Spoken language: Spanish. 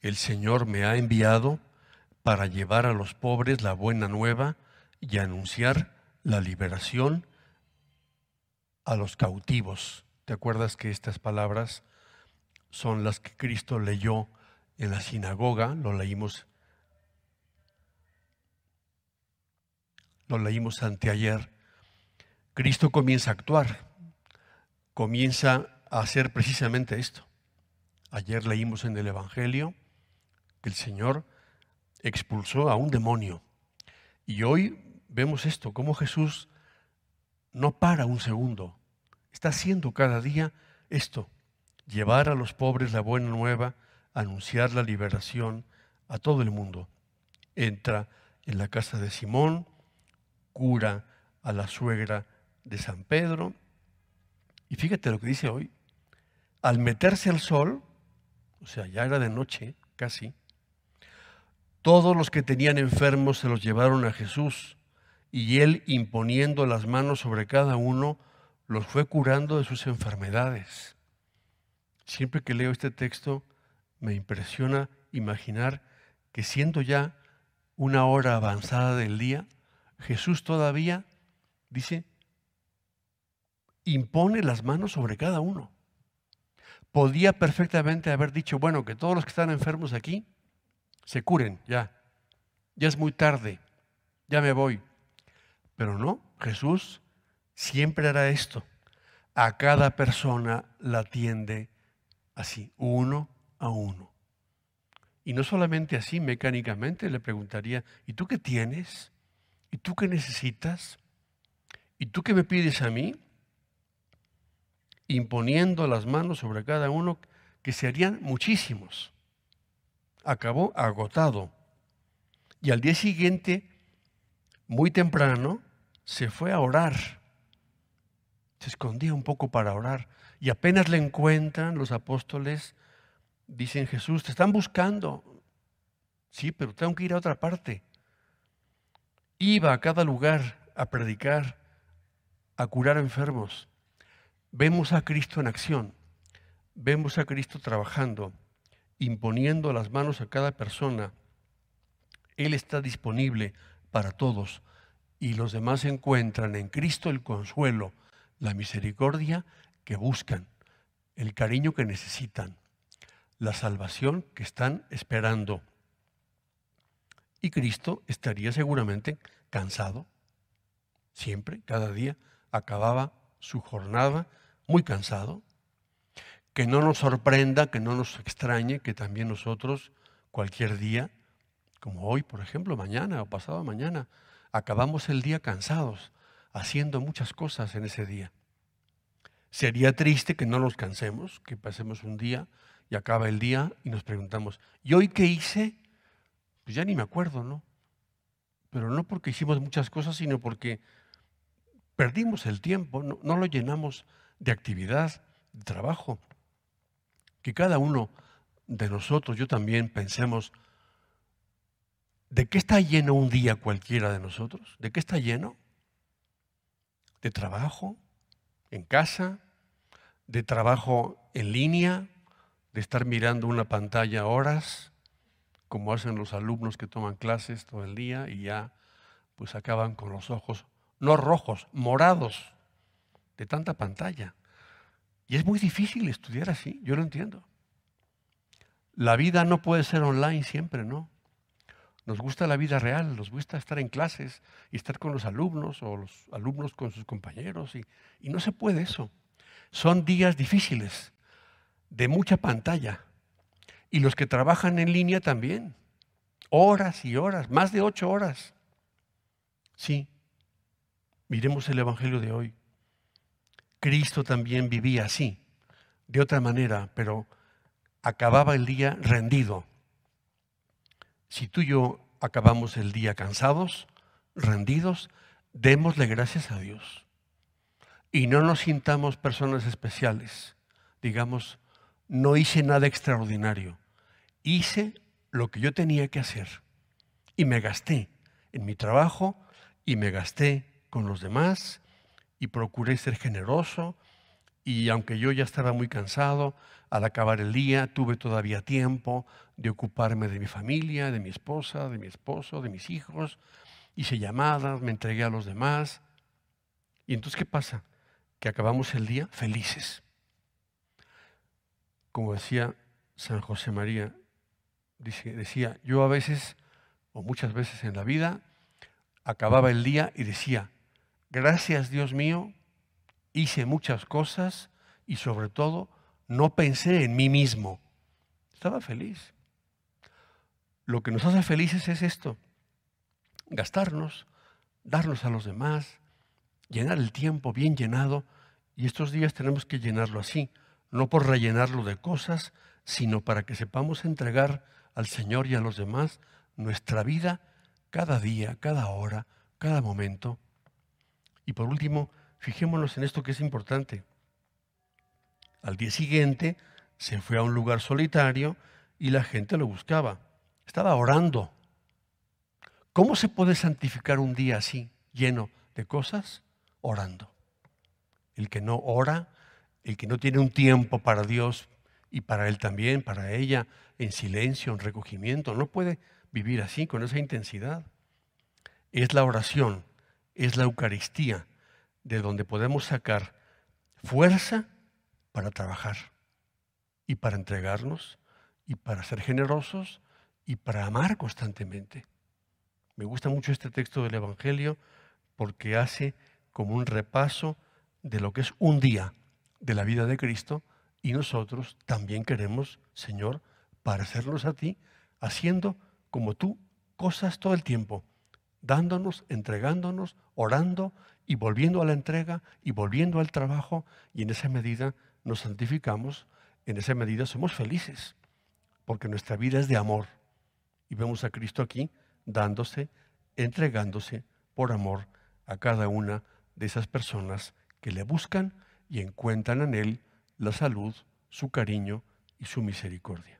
el Señor me ha enviado para llevar a los pobres la buena nueva y anunciar la liberación a los cautivos. ¿Te acuerdas que estas palabras son las que Cristo leyó en la sinagoga? Lo leímos lo leímos anteayer. Cristo comienza a actuar, comienza a hacer precisamente esto. Ayer leímos en el Evangelio el Señor expulsó a un demonio. Y hoy vemos esto, cómo Jesús no para un segundo, está haciendo cada día esto, llevar a los pobres la buena nueva, anunciar la liberación a todo el mundo. Entra en la casa de Simón, cura a la suegra de San Pedro, y fíjate lo que dice hoy, al meterse al sol, o sea, ya era de noche casi, todos los que tenían enfermos se los llevaron a Jesús y él imponiendo las manos sobre cada uno, los fue curando de sus enfermedades. Siempre que leo este texto me impresiona imaginar que siendo ya una hora avanzada del día, Jesús todavía, dice, impone las manos sobre cada uno. Podía perfectamente haber dicho, bueno, que todos los que están enfermos aquí se curen, ya. Ya es muy tarde, ya me voy. Pero no, Jesús siempre hará esto. A cada persona la atiende así, uno a uno. Y no solamente así, mecánicamente le preguntaría, ¿y tú qué tienes? ¿Y tú qué necesitas? ¿Y tú qué me pides a mí? Imponiendo las manos sobre cada uno, que serían muchísimos. Acabó agotado. Y al día siguiente, muy temprano, se fue a orar. Se escondía un poco para orar. Y apenas le encuentran los apóstoles, dicen Jesús, te están buscando. Sí, pero tengo que ir a otra parte iba a cada lugar a predicar, a curar enfermos. Vemos a Cristo en acción, vemos a Cristo trabajando, imponiendo las manos a cada persona. Él está disponible para todos y los demás encuentran en Cristo el consuelo, la misericordia que buscan, el cariño que necesitan, la salvación que están esperando. Y Cristo estaría seguramente cansado, siempre, cada día, acababa su jornada muy cansado. Que no nos sorprenda, que no nos extrañe que también nosotros, cualquier día, como hoy, por ejemplo, mañana o pasado mañana, acabamos el día cansados, haciendo muchas cosas en ese día. Sería triste que no nos cansemos, que pasemos un día y acaba el día y nos preguntamos, ¿y hoy qué hice? Pues ya ni me acuerdo, ¿no? Pero no porque hicimos muchas cosas, sino porque perdimos el tiempo, no, lo llenamos de actividad, de trabajo. Que cada uno de nosotros, yo también, pensemos, ¿de qué está lleno un día cualquiera de nosotros? ¿De qué está lleno? ¿De trabajo? ¿En casa? ¿De trabajo en línea? ¿De estar mirando una pantalla horas? como hacen los alumnos que toman clases todo el día y ya pues acaban con los ojos, no rojos, morados, de tanta pantalla. Y es muy difícil estudiar así, yo lo entiendo. La vida no puede ser online siempre, ¿no? Nos gusta la vida real, nos gusta estar en clases y estar con los alumnos o los alumnos con sus compañeros y, y no se puede eso. Son días difíciles, de mucha pantalla, y los que trabajan en línea también. Horas y horas, más de ocho horas. Sí, miremos el Evangelio de hoy. Cristo también vivía así, de otra manera, pero acababa el día rendido. Si tú y yo acabamos el día cansados, rendidos, démosle gracias a Dios. Y no nos sintamos personas especiales. Digamos, no hice nada extraordinario. Hice lo que yo tenía que hacer. Y me gasté en mi trabajo y me gasté con los demás y procuré ser generoso y aunque yo ya estaba muy cansado, al acabar el día tuve todavía tiempo de ocuparme de mi familia, de mi esposa, de mi esposo, de mis hijos. Hice llamadas, me entregué a los demás. ¿Y entonces qué pasa? Que acabamos el día felices. Como decía San José María, decía, yo a veces, o muchas veces en la vida, acababa el día y decía, gracias Dios mío, hice muchas cosas y sobre todo no pensé en mí mismo. Estaba feliz. Lo que nos hace felices es esto, gastarnos, darnos a los demás, llenar el tiempo bien llenado y estos días tenemos que llenarlo así, no por rellenarlo de cosas, sino para que sepamos entregar al Señor y a los demás nuestra vida cada día, cada hora, cada momento. Y por último, fijémonos en esto que es importante. Al día siguiente se fue a un lugar solitario y la gente lo buscaba. Estaba orando. ¿Cómo se puede santificar un día así, lleno de cosas? Orando. El que no ora, el que no tiene un tiempo para Dios y para él también, para ella, en silencio, en recogimiento, no puede vivir así, con esa intensidad. Es la oración, es la Eucaristía, de donde podemos sacar fuerza para trabajar y para entregarnos y para ser generosos y para amar constantemente. Me gusta mucho este texto del Evangelio porque hace como un repaso de lo que es un día de la vida de Cristo y nosotros también queremos, Señor, parecernos a ti, haciendo como tú cosas todo el tiempo, dándonos, entregándonos, orando y volviendo a la entrega y volviendo al trabajo y en esa medida nos santificamos, en esa medida somos felices, porque nuestra vida es de amor. Y vemos a Cristo aquí dándose, entregándose por amor a cada una de esas personas que le buscan y encuentran en Él la salud, su cariño y su misericordia.